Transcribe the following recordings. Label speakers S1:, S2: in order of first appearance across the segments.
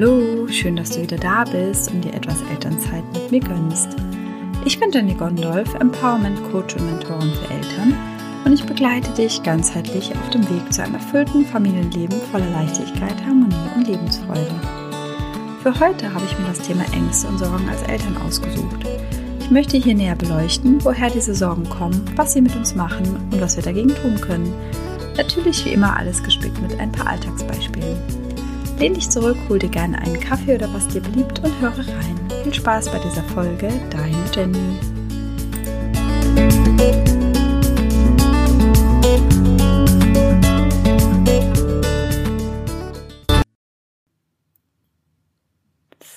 S1: Hallo, schön, dass du wieder da bist und dir etwas Elternzeit mit mir gönnst. Ich bin Jenny Gondolf, Empowerment Coach und Mentorin für Eltern und ich begleite dich ganzheitlich auf dem Weg zu einem erfüllten Familienleben voller Leichtigkeit, Harmonie und Lebensfreude. Für heute habe ich mir das Thema Ängste und Sorgen als Eltern ausgesucht. Ich möchte hier näher beleuchten, woher diese Sorgen kommen, was sie mit uns machen und was wir dagegen tun können. Natürlich wie immer alles gespickt mit ein paar Alltagsbeispielen. Lehn dich zurück, hol dir gerne einen Kaffee oder was dir beliebt und höre rein. Viel Spaß bei dieser Folge, deine Jenny.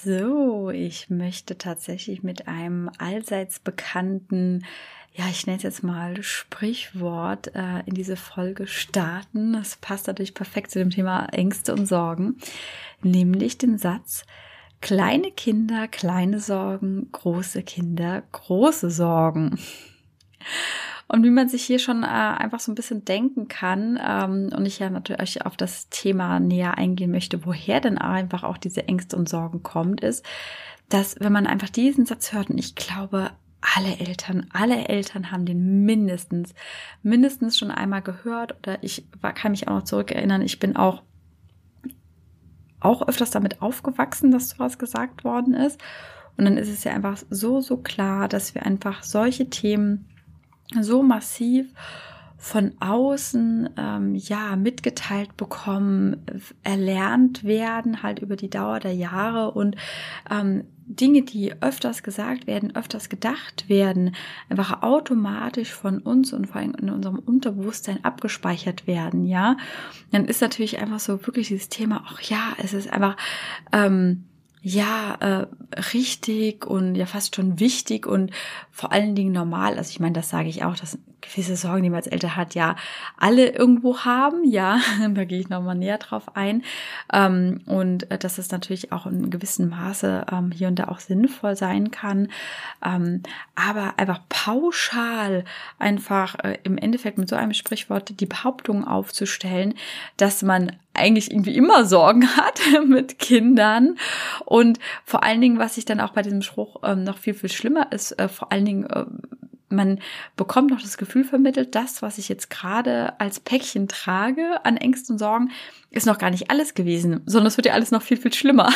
S1: So, ich möchte tatsächlich mit einem allseits bekannten ja, ich nenne es jetzt mal Sprichwort äh, in diese Folge starten. Das passt natürlich perfekt zu dem Thema Ängste und Sorgen, nämlich den Satz, kleine Kinder, kleine Sorgen, große Kinder, große Sorgen. Und wie man sich hier schon äh, einfach so ein bisschen denken kann, ähm, und ich ja natürlich auf das Thema näher eingehen möchte, woher denn einfach auch diese Ängste und Sorgen kommt, ist, dass wenn man einfach diesen Satz hört, und ich glaube, alle Eltern, alle Eltern haben den mindestens, mindestens schon einmal gehört oder ich kann mich auch noch zurückerinnern, ich bin auch auch öfters damit aufgewachsen, dass sowas gesagt worden ist. Und dann ist es ja einfach so, so klar, dass wir einfach solche Themen so massiv von außen ähm, ja mitgeteilt bekommen, erlernt werden, halt über die Dauer der Jahre. Und ähm, Dinge, die öfters gesagt werden, öfters gedacht werden, einfach automatisch von uns und vor allem in unserem Unterbewusstsein abgespeichert werden, ja, dann ist natürlich einfach so wirklich dieses Thema, ach ja, es ist einfach ähm, ja äh, richtig und ja fast schon wichtig und vor allen Dingen normal. Also ich meine, das sage ich auch, dass gewisse Sorgen, die man als Eltern hat, ja alle irgendwo haben. Ja, da gehe ich nochmal näher drauf ein. Ähm, und äh, dass es natürlich auch in gewissem Maße ähm, hier und da auch sinnvoll sein kann. Ähm, aber einfach pauschal einfach äh, im Endeffekt mit so einem Sprichwort die Behauptung aufzustellen, dass man eigentlich irgendwie immer Sorgen hat mit Kindern und vor allen Dingen, was ich dann auch bei diesem Spruch ähm, noch viel, viel schlimmer ist, äh, vor allen Dingen äh, man bekommt noch das Gefühl vermittelt, das, was ich jetzt gerade als Päckchen trage an Ängsten und Sorgen, ist noch gar nicht alles gewesen, sondern es wird ja alles noch viel, viel schlimmer.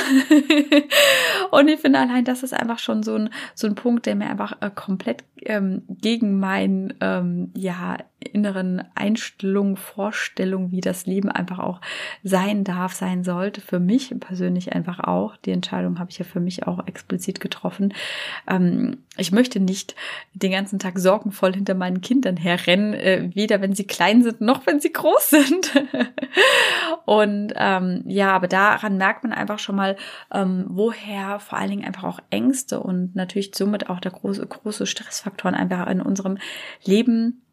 S1: und ich finde allein, das ist einfach schon so ein, so ein Punkt, der mir einfach äh, komplett ähm, gegen meinen, ähm, ja, inneren Einstellung, Vorstellung, wie das Leben einfach auch sein darf, sein sollte. Für mich persönlich einfach auch. Die Entscheidung habe ich ja für mich auch explizit getroffen. Ähm, ich möchte nicht den ganzen Tag sorgenvoll hinter meinen Kindern herrennen, äh, weder wenn sie klein sind noch wenn sie groß sind. Und ähm, ja, aber daran merkt man einfach schon mal, ähm, woher vor allen Dingen einfach auch Ängste und natürlich somit auch der große, große Stressfaktoren einfach in unserem Leben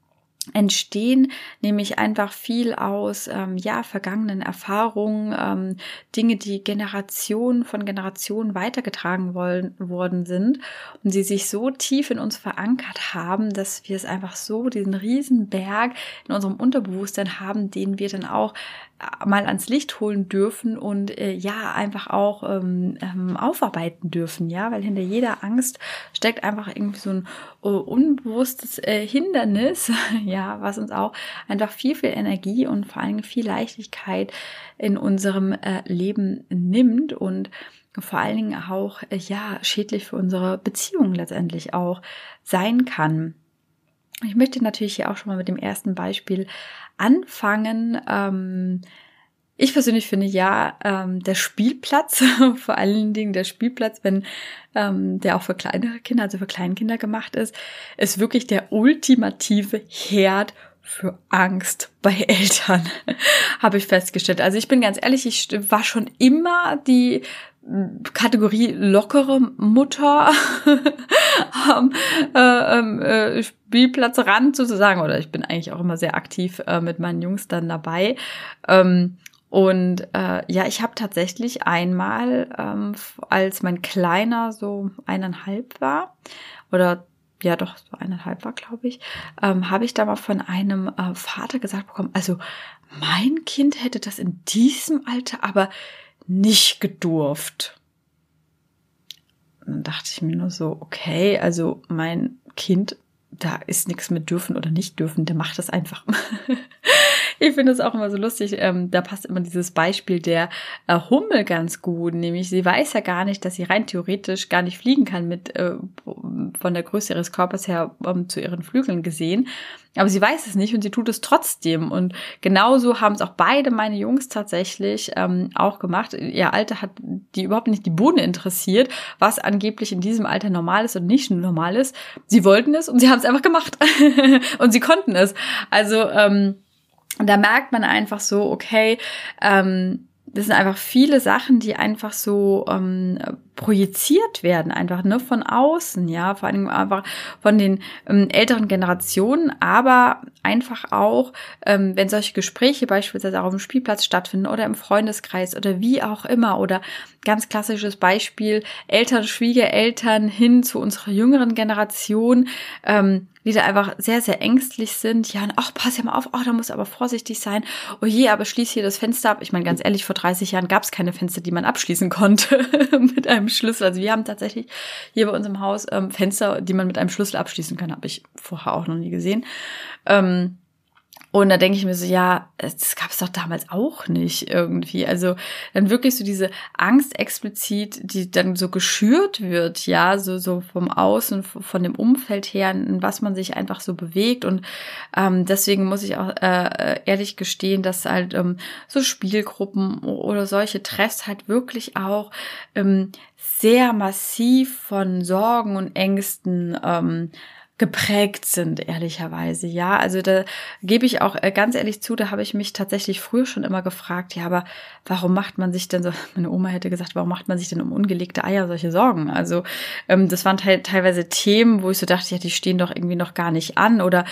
S1: entstehen nämlich einfach viel aus ähm, ja vergangenen Erfahrungen ähm, Dinge die Generationen von Generationen weitergetragen wollen, worden sind und sie sich so tief in uns verankert haben dass wir es einfach so diesen riesen Berg in unserem Unterbewusstsein haben den wir dann auch mal ans Licht holen dürfen und äh, ja einfach auch ähm, ähm, aufarbeiten dürfen, ja, weil hinter jeder Angst steckt einfach irgendwie so ein uh, unbewusstes äh, Hindernis, ja, was uns auch einfach viel viel Energie und vor allem viel Leichtigkeit in unserem äh, Leben nimmt und vor allen Dingen auch äh, ja schädlich für unsere Beziehungen letztendlich auch sein kann. Ich möchte natürlich hier auch schon mal mit dem ersten Beispiel anfangen. Ähm, ich persönlich finde ja, ähm, der Spielplatz, vor allen Dingen der Spielplatz, wenn ähm, der auch für kleinere Kinder, also für Kleinkinder gemacht ist, ist wirklich der ultimative Herd für Angst bei Eltern, habe ich festgestellt. Also ich bin ganz ehrlich, ich war schon immer die Kategorie lockere Mutter am äh, ähm, äh, Spielplatzrand sozusagen oder ich bin eigentlich auch immer sehr aktiv äh, mit meinen Jungs dann dabei. Ähm, und äh, ja, ich habe tatsächlich einmal, ähm, als mein Kleiner so eineinhalb war oder ja doch so eineinhalb war, glaube ich, ähm, habe ich da mal von einem äh, Vater gesagt bekommen, also mein Kind hätte das in diesem Alter aber nicht gedurft. dann dachte ich mir nur so, okay, also mein Kind, da ist nichts mit dürfen oder nicht dürfen, der macht das einfach. ich finde es auch immer so lustig. Ähm, da passt immer dieses Beispiel der äh, Hummel ganz gut. Nämlich, sie weiß ja gar nicht, dass sie rein theoretisch gar nicht fliegen kann mit äh, von der Größe ihres Körpers her ähm, zu ihren Flügeln gesehen. Aber sie weiß es nicht und sie tut es trotzdem. Und genauso haben es auch beide meine Jungs tatsächlich ähm, auch gemacht. Ihr Alter hat die überhaupt nicht die Bohne interessiert, was angeblich in diesem Alter normal ist und nicht normal ist. Sie wollten es und sie haben es einfach gemacht. und sie konnten es. Also ähm, da merkt man einfach so, okay, ähm, das sind einfach viele Sachen, die einfach so ähm, projiziert werden, einfach nur von außen, ja, vor allem einfach von den ähm, älteren Generationen, aber einfach auch, ähm, wenn solche Gespräche beispielsweise auch auf dem Spielplatz stattfinden oder im Freundeskreis oder wie auch immer oder ganz klassisches Beispiel Eltern, Schwiegereltern hin zu unserer jüngeren Generation, ähm, die da einfach sehr, sehr ängstlich sind. Ja, ach, pass ja mal auf, ach, da muss aber vorsichtig sein. Oh je, aber schließ hier das Fenster ab. Ich meine, ganz ehrlich, vor 30 Jahren gab es keine Fenster, die man abschließen konnte mit einem Schlüssel. Also wir haben tatsächlich hier bei uns im Haus ähm, Fenster, die man mit einem Schlüssel abschließen kann. Habe ich vorher auch noch nie gesehen. Ähm, und da denke ich mir so, ja, das gab es doch damals auch nicht irgendwie. Also dann wirklich so diese Angst explizit, die dann so geschürt wird, ja, so, so vom Außen, von dem Umfeld her, in was man sich einfach so bewegt. Und ähm, deswegen muss ich auch äh, ehrlich gestehen, dass halt ähm, so Spielgruppen oder solche Treffs halt wirklich auch ähm, sehr massiv von Sorgen und Ängsten ähm, geprägt sind, ehrlicherweise. Ja, also da gebe ich auch äh, ganz ehrlich zu, da habe ich mich tatsächlich früher schon immer gefragt, ja, aber warum macht man sich denn so, meine Oma hätte gesagt, warum macht man sich denn um ungelegte Eier solche Sorgen? Also ähm, das waren te teilweise Themen, wo ich so dachte, ja, die stehen doch irgendwie noch gar nicht an oder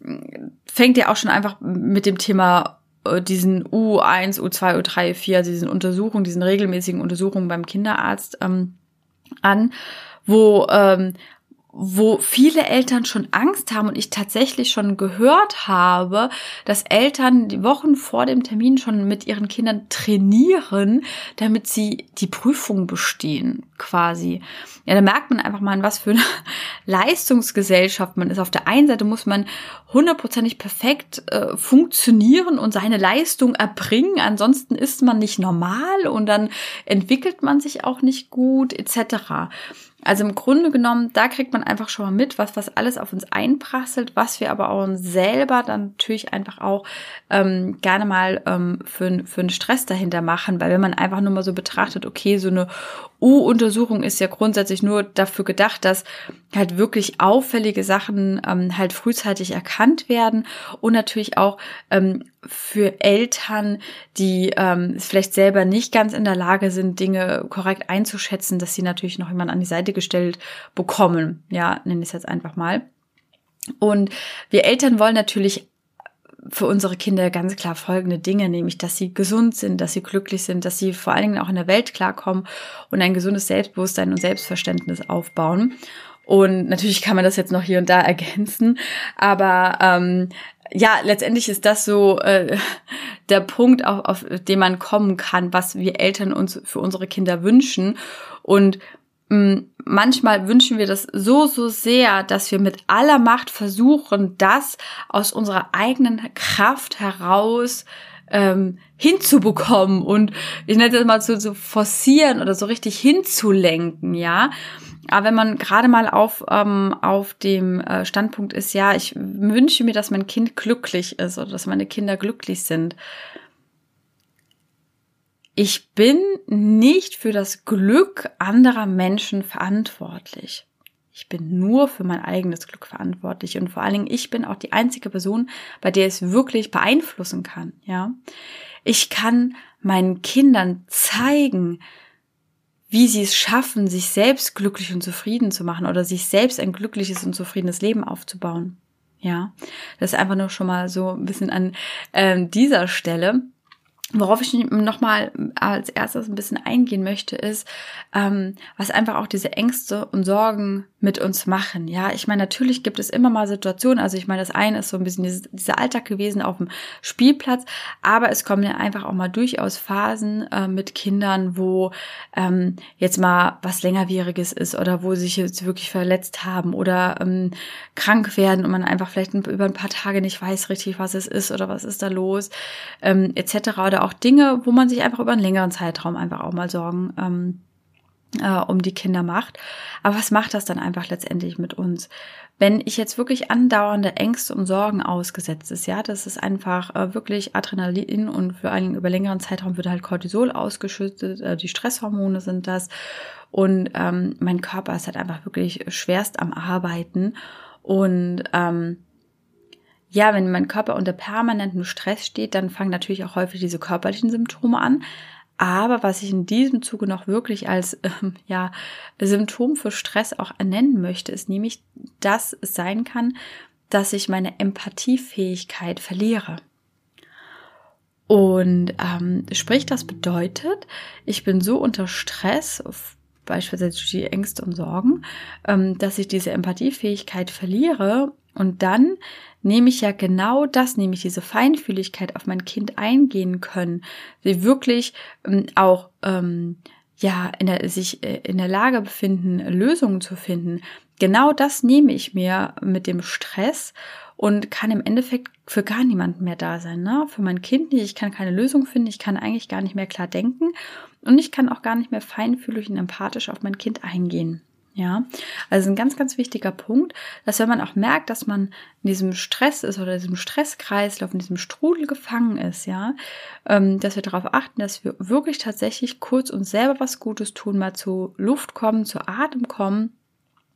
S1: mm, fängt ja auch schon einfach mit dem Thema äh, diesen U1, U2, U3, U4, also diesen Untersuchungen, diesen regelmäßigen Untersuchungen beim Kinderarzt ähm, an, wo ähm, wo viele Eltern schon Angst haben und ich tatsächlich schon gehört habe, dass Eltern die Wochen vor dem Termin schon mit ihren Kindern trainieren, damit sie die Prüfung bestehen, quasi. Ja, da merkt man einfach mal, in was für eine Leistungsgesellschaft man ist. Auf der einen Seite muss man hundertprozentig perfekt äh, funktionieren und seine Leistung erbringen, ansonsten ist man nicht normal und dann entwickelt man sich auch nicht gut, etc. Also im Grunde genommen, da kriegt man einfach schon mal mit, was, was alles auf uns einprasselt, was wir aber auch uns selber dann natürlich einfach auch ähm, gerne mal ähm, für, für einen Stress dahinter machen, weil wenn man einfach nur mal so betrachtet, okay, so eine U-Untersuchung ist ja grundsätzlich nur dafür gedacht, dass halt wirklich auffällige Sachen ähm, halt frühzeitig erkannt werden und natürlich auch ähm, für Eltern, die ähm, vielleicht selber nicht ganz in der Lage sind, Dinge korrekt einzuschätzen, dass sie natürlich noch jemand an die Seite gestellt bekommen. Ja, nenne ich es jetzt einfach mal. Und wir Eltern wollen natürlich für unsere Kinder ganz klar folgende Dinge, nämlich, dass sie gesund sind, dass sie glücklich sind, dass sie vor allen Dingen auch in der Welt klarkommen und ein gesundes Selbstbewusstsein und Selbstverständnis aufbauen. Und natürlich kann man das jetzt noch hier und da ergänzen, aber ähm, ja, letztendlich ist das so äh, der Punkt, auf, auf den man kommen kann, was wir Eltern uns für unsere Kinder wünschen. Und manchmal wünschen wir das so, so sehr, dass wir mit aller Macht versuchen, das aus unserer eigenen Kraft heraus ähm, hinzubekommen und ich nenne das mal so, so forcieren oder so richtig hinzulenken, ja. Aber wenn man gerade mal auf, ähm, auf dem äh, Standpunkt ist, ja, ich wünsche mir, dass mein Kind glücklich ist oder dass meine Kinder glücklich sind. Ich bin nicht für das Glück anderer Menschen verantwortlich. Ich bin nur für mein eigenes Glück verantwortlich und vor allen Dingen ich bin auch die einzige Person, bei der es wirklich beeinflussen kann, ja. Ich kann meinen Kindern zeigen, wie sie es schaffen, sich selbst glücklich und zufrieden zu machen oder sich selbst ein glückliches und zufriedenes Leben aufzubauen. Ja, das ist einfach nur schon mal so ein bisschen an ähm, dieser Stelle. Worauf ich nochmal als erstes ein bisschen eingehen möchte, ist, ähm, was einfach auch diese Ängste und Sorgen mit uns machen. Ja, ich meine, natürlich gibt es immer mal Situationen. Also ich meine, das eine ist so ein bisschen dieses, dieser Alltag gewesen auf dem Spielplatz, aber es kommen ja einfach auch mal durchaus Phasen äh, mit Kindern, wo ähm, jetzt mal was längerwieriges ist oder wo sich jetzt wirklich verletzt haben oder ähm, krank werden und man einfach vielleicht über ein paar Tage nicht weiß richtig, was es ist oder was ist da los, ähm, etc. Oder auch Dinge, wo man sich einfach über einen längeren Zeitraum einfach auch mal Sorgen ähm, äh, um die Kinder macht. Aber was macht das dann einfach letztendlich mit uns? Wenn ich jetzt wirklich andauernde Ängste und Sorgen ausgesetzt ist, ja, das ist einfach äh, wirklich Adrenalin und für einen über längeren Zeitraum wird halt Cortisol ausgeschüttet, äh, die Stresshormone sind das und ähm, mein Körper ist halt einfach wirklich schwerst am Arbeiten und ähm, ja, wenn mein Körper unter permanentem Stress steht, dann fangen natürlich auch häufig diese körperlichen Symptome an. Aber was ich in diesem Zuge noch wirklich als ähm, ja, Symptom für Stress auch ernennen möchte, ist nämlich, dass es sein kann, dass ich meine Empathiefähigkeit verliere. Und ähm, sprich, das bedeutet, ich bin so unter Stress, beispielsweise durch die Ängste und Sorgen, ähm, dass ich diese Empathiefähigkeit verliere und dann nehme ich ja genau das, nämlich diese Feinfühligkeit auf mein Kind eingehen können, sie wirklich ähm, auch ähm, ja in der, sich äh, in der Lage befinden, Lösungen zu finden. Genau das nehme ich mir mit dem Stress und kann im Endeffekt für gar niemanden mehr da sein. Ne? Für mein Kind nicht. Ich kann keine Lösung finden. Ich kann eigentlich gar nicht mehr klar denken und ich kann auch gar nicht mehr feinfühlig und empathisch auf mein Kind eingehen. Ja, also ein ganz, ganz wichtiger Punkt, dass wenn man auch merkt, dass man in diesem Stress ist oder diesem Stresskreislauf, in diesem Strudel gefangen ist, ja, ähm, dass wir darauf achten, dass wir wirklich tatsächlich kurz uns selber was Gutes tun, mal zu Luft kommen, zu Atem kommen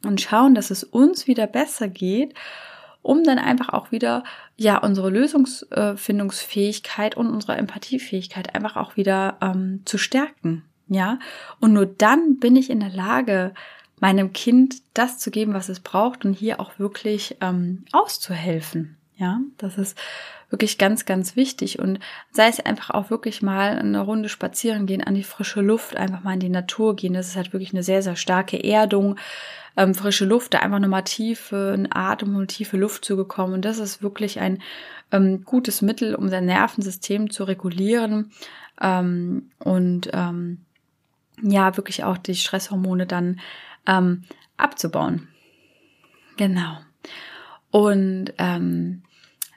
S1: und schauen, dass es uns wieder besser geht, um dann einfach auch wieder, ja, unsere Lösungsfindungsfähigkeit und unsere Empathiefähigkeit einfach auch wieder ähm, zu stärken. Ja, und nur dann bin ich in der Lage, meinem Kind das zu geben, was es braucht und hier auch wirklich ähm, auszuhelfen. Ja, das ist wirklich ganz, ganz wichtig. Und sei es einfach auch wirklich mal eine Runde spazieren gehen, an die frische Luft, einfach mal in die Natur gehen. Das ist halt wirklich eine sehr, sehr starke Erdung. Ähm, frische Luft, da einfach nochmal tiefe einen Atem und tiefe Luft zu bekommen. Und das ist wirklich ein ähm, gutes Mittel, um sein Nervensystem zu regulieren ähm, und ähm, ja, wirklich auch die Stresshormone dann ähm, abzubauen. Genau. Und ähm,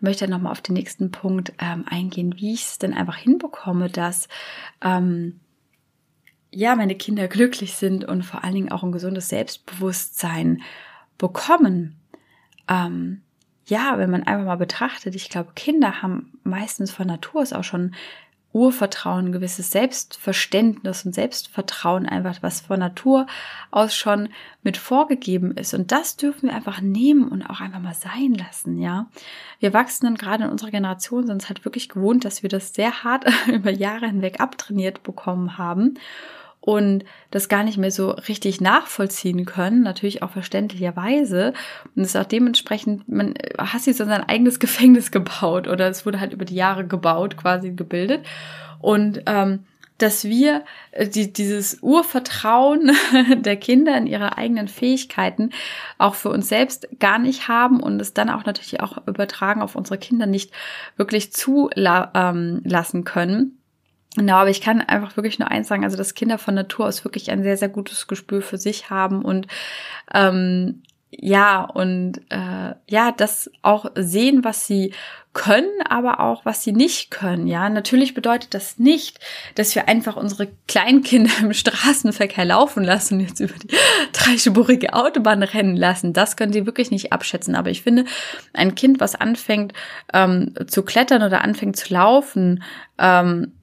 S1: möchte nochmal auf den nächsten Punkt ähm, eingehen, wie ich es denn einfach hinbekomme, dass ähm, ja meine Kinder glücklich sind und vor allen Dingen auch ein gesundes Selbstbewusstsein bekommen. Ähm, ja, wenn man einfach mal betrachtet, ich glaube, Kinder haben meistens von Natur aus auch schon Urvertrauen, ein gewisses Selbstverständnis und Selbstvertrauen einfach, was von Natur aus schon mit vorgegeben ist. Und das dürfen wir einfach nehmen und auch einfach mal sein lassen, ja. Wir wachsen dann gerade in unserer Generation sind es halt wirklich gewohnt, dass wir das sehr hart über Jahre hinweg abtrainiert bekommen haben und das gar nicht mehr so richtig nachvollziehen können, natürlich auch verständlicherweise. Und es ist auch dementsprechend, man hat sich so sein eigenes Gefängnis gebaut oder es wurde halt über die Jahre gebaut, quasi gebildet. Und ähm, dass wir äh, die, dieses Urvertrauen der Kinder in ihre eigenen Fähigkeiten auch für uns selbst gar nicht haben und es dann auch natürlich auch übertragen auf unsere Kinder nicht wirklich zulassen ähm, können Genau, aber ich kann einfach wirklich nur eins sagen, also dass Kinder von Natur aus wirklich ein sehr, sehr gutes Gespür für sich haben und ähm, ja, und äh, ja, das auch sehen, was sie können, aber auch, was sie nicht können. Ja, natürlich bedeutet das nicht, dass wir einfach unsere Kleinkinder im Straßenverkehr laufen lassen und jetzt über die dreispurige Autobahn rennen lassen. Das können sie wirklich nicht abschätzen. Aber ich finde, ein Kind, was anfängt ähm, zu klettern oder anfängt zu laufen, ähm,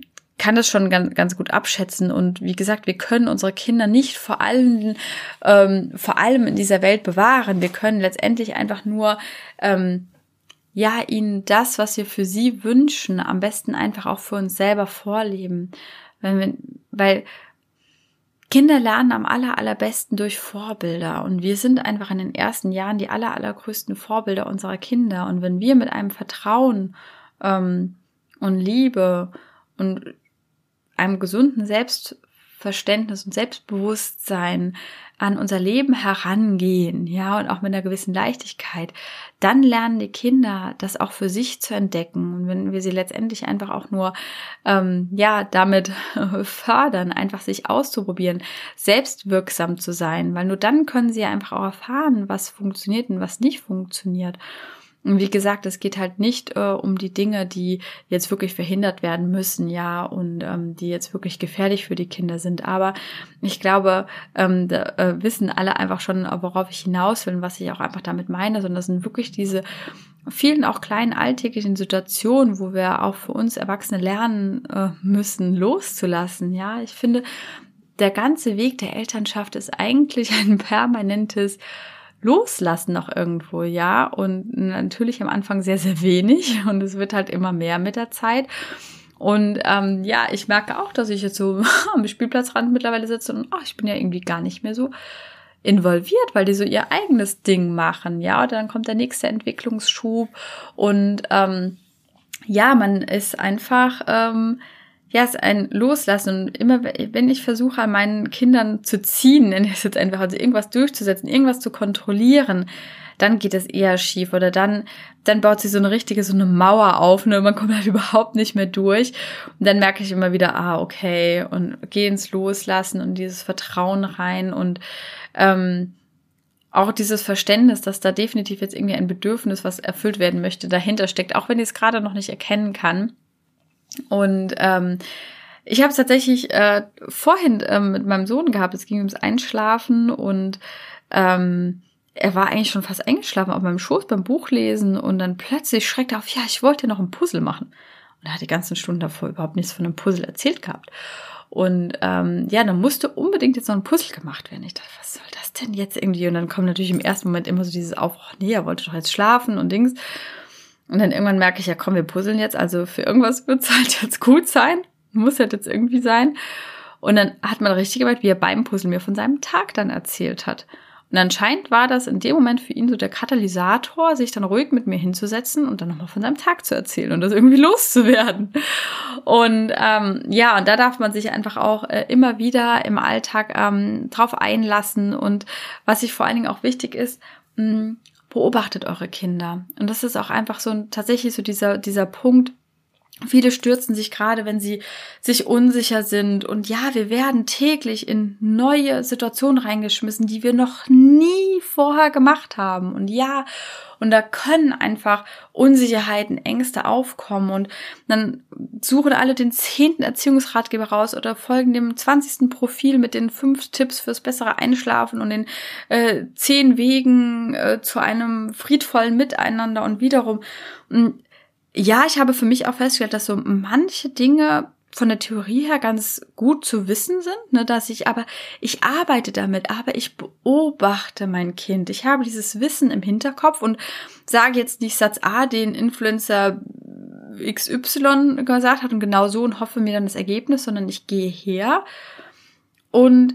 S1: kann das schon ganz, ganz gut abschätzen. Und wie gesagt, wir können unsere Kinder nicht vor allem, ähm, vor allem in dieser Welt bewahren. Wir können letztendlich einfach nur, ähm, ja, ihnen das, was wir für sie wünschen, am besten einfach auch für uns selber vorleben. Wir, weil Kinder lernen am aller, allerbesten durch Vorbilder. Und wir sind einfach in den ersten Jahren die aller, allergrößten Vorbilder unserer Kinder. Und wenn wir mit einem Vertrauen ähm, und Liebe und einem gesunden Selbstverständnis und Selbstbewusstsein an unser Leben herangehen, ja, und auch mit einer gewissen Leichtigkeit, dann lernen die Kinder das auch für sich zu entdecken. Und wenn wir sie letztendlich einfach auch nur, ähm, ja, damit fördern, einfach sich auszuprobieren, selbstwirksam zu sein, weil nur dann können sie einfach auch erfahren, was funktioniert und was nicht funktioniert. Und wie gesagt, es geht halt nicht äh, um die Dinge, die jetzt wirklich verhindert werden müssen, ja, und ähm, die jetzt wirklich gefährlich für die Kinder sind. Aber ich glaube, ähm, da äh, wissen alle einfach schon, worauf ich hinaus will und was ich auch einfach damit meine, sondern das sind wirklich diese vielen auch kleinen alltäglichen Situationen, wo wir auch für uns Erwachsene lernen äh, müssen, loszulassen. Ja, ich finde, der ganze Weg der Elternschaft ist eigentlich ein permanentes loslassen noch irgendwo, ja. Und natürlich am Anfang sehr, sehr wenig und es wird halt immer mehr mit der Zeit. Und ähm, ja, ich merke auch, dass ich jetzt so am Spielplatzrand mittlerweile sitze und ach, ich bin ja irgendwie gar nicht mehr so involviert, weil die so ihr eigenes Ding machen, ja. Und dann kommt der nächste Entwicklungsschub und ähm, ja, man ist einfach ähm, ja, es ist ein Loslassen. Und immer, wenn ich versuche, an meinen Kindern zu ziehen, nenne ich es jetzt einfach, also irgendwas durchzusetzen, irgendwas zu kontrollieren, dann geht es eher schief oder dann, dann baut sich so eine richtige, so eine Mauer auf, ne, man kommt halt überhaupt nicht mehr durch. Und dann merke ich immer wieder, ah, okay, und geh ins Loslassen und dieses Vertrauen rein und, ähm, auch dieses Verständnis, dass da definitiv jetzt irgendwie ein Bedürfnis, was erfüllt werden möchte, dahinter steckt, auch wenn ich es gerade noch nicht erkennen kann. Und ähm, ich habe es tatsächlich äh, vorhin ähm, mit meinem Sohn gehabt. Es ging ums Einschlafen und ähm, er war eigentlich schon fast eingeschlafen auf meinem Schoß beim Buchlesen und dann plötzlich schreckt er auf, ja, ich wollte noch ein Puzzle machen. Und er hat die ganzen Stunden davor überhaupt nichts von einem Puzzle erzählt gehabt. Und ähm, ja, dann musste unbedingt jetzt noch ein Puzzle gemacht werden. Ich dachte, was soll das denn jetzt irgendwie? Und dann kommt natürlich im ersten Moment immer so dieses auf, oh, nee, er wollte doch jetzt schlafen und Dings. Und dann irgendwann merke ich, ja komm, wir puzzeln jetzt, also für irgendwas wird es halt jetzt gut sein. Muss halt jetzt irgendwie sein. Und dann hat man richtig gemerkt, wie er beim Puzzeln mir von seinem Tag dann erzählt hat. Und anscheinend war das in dem Moment für ihn so der Katalysator, sich dann ruhig mit mir hinzusetzen und dann nochmal von seinem Tag zu erzählen und das irgendwie loszuwerden. Und ähm, ja, und da darf man sich einfach auch äh, immer wieder im Alltag ähm, drauf einlassen. Und was ich vor allen Dingen auch wichtig ist, mh, beobachtet eure Kinder. Und das ist auch einfach so ein, tatsächlich so dieser, dieser Punkt, Viele stürzen sich gerade, wenn sie sich unsicher sind. Und ja, wir werden täglich in neue Situationen reingeschmissen, die wir noch nie vorher gemacht haben. Und ja, und da können einfach Unsicherheiten, Ängste aufkommen. Und dann suchen alle den zehnten Erziehungsratgeber raus oder folgen dem zwanzigsten Profil mit den fünf Tipps fürs bessere Einschlafen und den äh, zehn Wegen äh, zu einem friedvollen Miteinander und wiederum. Ja, ich habe für mich auch festgestellt, dass so manche Dinge von der Theorie her ganz gut zu wissen sind, ne, dass ich aber, ich arbeite damit, aber ich beobachte mein Kind. Ich habe dieses Wissen im Hinterkopf und sage jetzt nicht Satz A, den Influencer XY gesagt hat und genau so und hoffe mir dann das Ergebnis, sondern ich gehe her und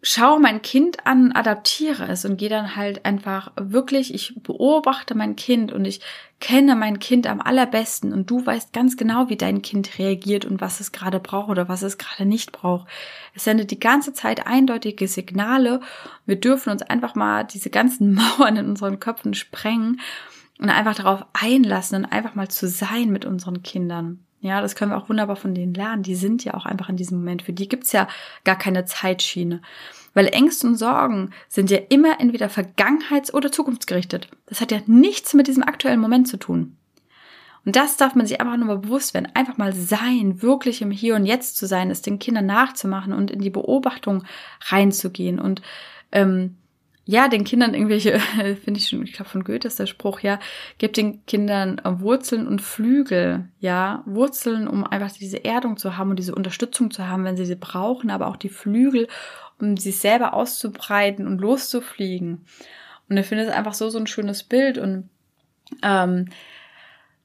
S1: schaue mein Kind an, adaptiere es und gehe dann halt einfach wirklich, ich beobachte mein Kind und ich kenne mein Kind am allerbesten und du weißt ganz genau, wie dein Kind reagiert und was es gerade braucht oder was es gerade nicht braucht. Es sendet die ganze Zeit eindeutige Signale. Wir dürfen uns einfach mal diese ganzen Mauern in unseren Köpfen sprengen und einfach darauf einlassen und einfach mal zu sein mit unseren Kindern. Ja, das können wir auch wunderbar von denen lernen. Die sind ja auch einfach in diesem Moment. Für die gibt's ja gar keine Zeitschiene. Weil Ängste und Sorgen sind ja immer entweder vergangenheits- oder zukunftsgerichtet. Das hat ja nichts mit diesem aktuellen Moment zu tun. Und das darf man sich einfach nur mal bewusst werden. Einfach mal sein, wirklich im Hier und Jetzt zu sein, es den Kindern nachzumachen und in die Beobachtung reinzugehen und ähm, ja, den Kindern irgendwelche, finde ich schon, ich glaube von Goethe ist der Spruch, ja, gebt den Kindern äh, Wurzeln und Flügel, ja, Wurzeln, um einfach diese Erdung zu haben und diese Unterstützung zu haben, wenn sie sie brauchen, aber auch die Flügel, um sich selber auszubreiten und loszufliegen. Und ich finde es einfach so, so ein schönes Bild und ähm,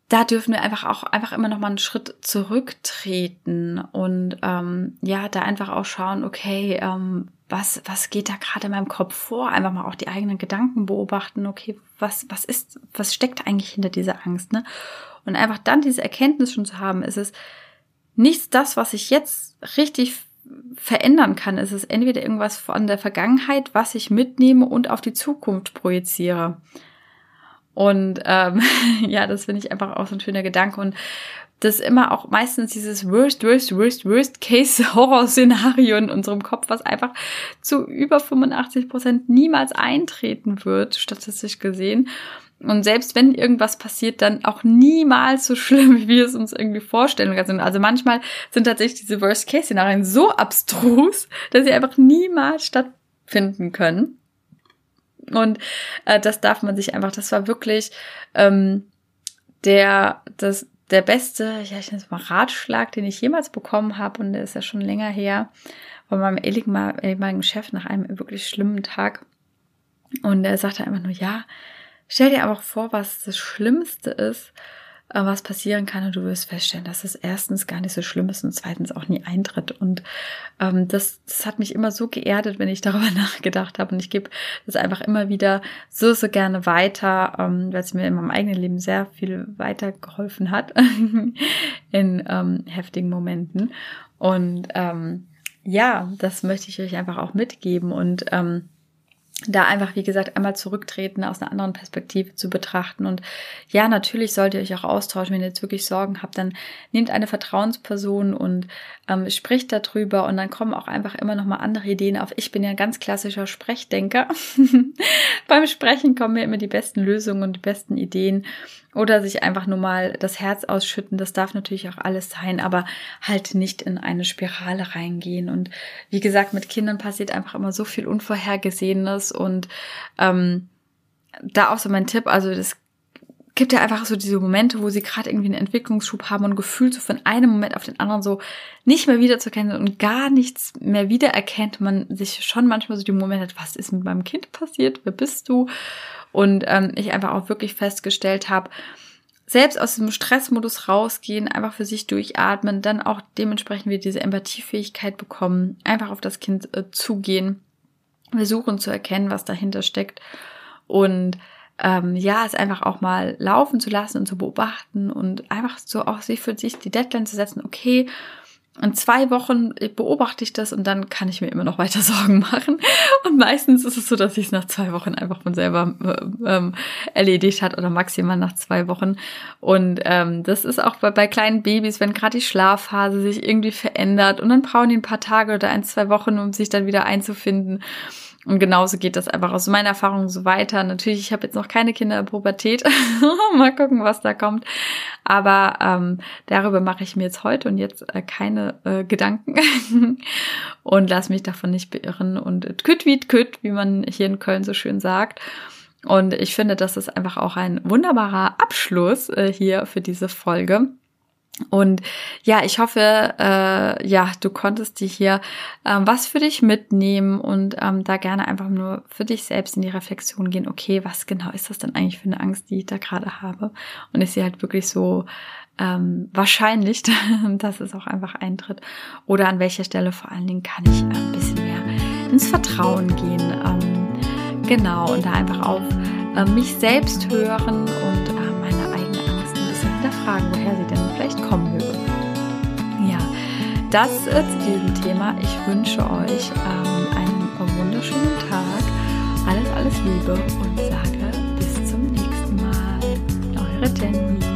S1: da dürfen wir einfach auch einfach immer noch mal einen Schritt zurücktreten und ähm, ja, da einfach auch schauen, okay, ähm, was, was geht da gerade in meinem Kopf vor? Einfach mal auch die eigenen Gedanken beobachten, okay, was, was ist, was steckt eigentlich hinter dieser Angst, ne? Und einfach dann diese Erkenntnis schon zu haben, ist es, nichts das, was ich jetzt richtig verändern kann. Es ist entweder irgendwas von der Vergangenheit, was ich mitnehme und auf die Zukunft projiziere. Und ähm, ja, das finde ich einfach auch so ein schöner Gedanke. Und das ist immer auch meistens dieses Worst, Worst, Worst, Worst Case Horror-Szenario in unserem Kopf, was einfach zu über 85 Prozent niemals eintreten wird, statistisch gesehen. Und selbst wenn irgendwas passiert, dann auch niemals so schlimm, wie wir es uns irgendwie vorstellen. Also manchmal sind tatsächlich diese Worst-Case-Szenarien so abstrus, dass sie einfach niemals stattfinden können. Und äh, das darf man sich einfach, das war wirklich ähm, der, das, der beste, ich mal Ratschlag, den ich jemals bekommen habe, und der ist ja schon länger her, von meinem ehemaligen Chef nach einem wirklich schlimmen Tag. Und er sagte einfach nur, ja, stell dir aber vor, was das Schlimmste ist, was passieren kann und du wirst feststellen, dass es erstens gar nicht so schlimm ist und zweitens auch nie eintritt. Und ähm, das, das hat mich immer so geerdet, wenn ich darüber nachgedacht habe. Und ich gebe das einfach immer wieder so, so gerne weiter, ähm, weil es mir in meinem eigenen Leben sehr viel weitergeholfen hat in ähm, heftigen Momenten. Und ähm, ja, das möchte ich euch einfach auch mitgeben. Und ähm, da einfach, wie gesagt, einmal zurücktreten, aus einer anderen Perspektive zu betrachten. Und ja, natürlich sollt ihr euch auch austauschen. Wenn ihr jetzt wirklich Sorgen habt, dann nehmt eine Vertrauensperson und ähm, spricht darüber. Und dann kommen auch einfach immer noch mal andere Ideen auf. Ich bin ja ein ganz klassischer Sprechdenker. Beim Sprechen kommen mir immer die besten Lösungen und die besten Ideen oder sich einfach nur mal das Herz ausschütten. Das darf natürlich auch alles sein, aber halt nicht in eine Spirale reingehen. Und wie gesagt, mit Kindern passiert einfach immer so viel Unvorhergesehenes und ähm, da auch so mein Tipp, also das gibt ja einfach so diese Momente, wo sie gerade irgendwie einen Entwicklungsschub haben und gefühlt so von einem Moment auf den anderen so nicht mehr wiederzuerkennen und gar nichts mehr wiedererkennt. Man sich schon manchmal so die Momente hat, was ist mit meinem Kind passiert? Wer bist du? Und ähm, ich einfach auch wirklich festgestellt habe, selbst aus diesem Stressmodus rausgehen, einfach für sich durchatmen, dann auch dementsprechend wieder diese Empathiefähigkeit bekommen, einfach auf das Kind äh, zugehen, versuchen zu erkennen, was dahinter steckt und ähm, ja, es einfach auch mal laufen zu lassen und zu beobachten und einfach so auch sich für sich die Deadline zu setzen, okay, in zwei Wochen beobachte ich das und dann kann ich mir immer noch weiter Sorgen machen. Und meistens ist es so, dass ich es nach zwei Wochen einfach von selber äh, ähm, erledigt hat oder maximal nach zwei Wochen. Und ähm, das ist auch bei, bei kleinen Babys, wenn gerade die Schlafphase sich irgendwie verändert und dann brauchen die ein paar Tage oder ein, zwei Wochen, um sich dann wieder einzufinden. Und genauso geht das einfach aus meiner Erfahrung so weiter. Natürlich, ich habe jetzt noch keine Kinder in Pubertät. Mal gucken, was da kommt. Aber ähm, darüber mache ich mir jetzt heute und jetzt äh, keine äh, Gedanken und lass mich davon nicht beirren. Und küt wie küt, wie man hier in Köln so schön sagt. Und ich finde, das ist einfach auch ein wunderbarer Abschluss äh, hier für diese Folge. Und ja, ich hoffe, äh, ja, du konntest dir hier ähm, was für dich mitnehmen und ähm, da gerne einfach nur für dich selbst in die Reflexion gehen, okay, was genau ist das denn eigentlich für eine Angst, die ich da gerade habe? Und ich sehe halt wirklich so ähm, wahrscheinlich, dass es auch einfach eintritt. Oder an welcher Stelle vor allen Dingen kann ich ein bisschen mehr ins Vertrauen gehen. Ähm, genau, und da einfach auf äh, mich selbst hören und hinterfragen, woher sie denn vielleicht kommen möge. Ja, das äh, zu diesem Thema. Ich wünsche euch ähm, einen wunderschönen Tag. Alles, alles Liebe und sage bis zum nächsten Mal. Eure Jenny.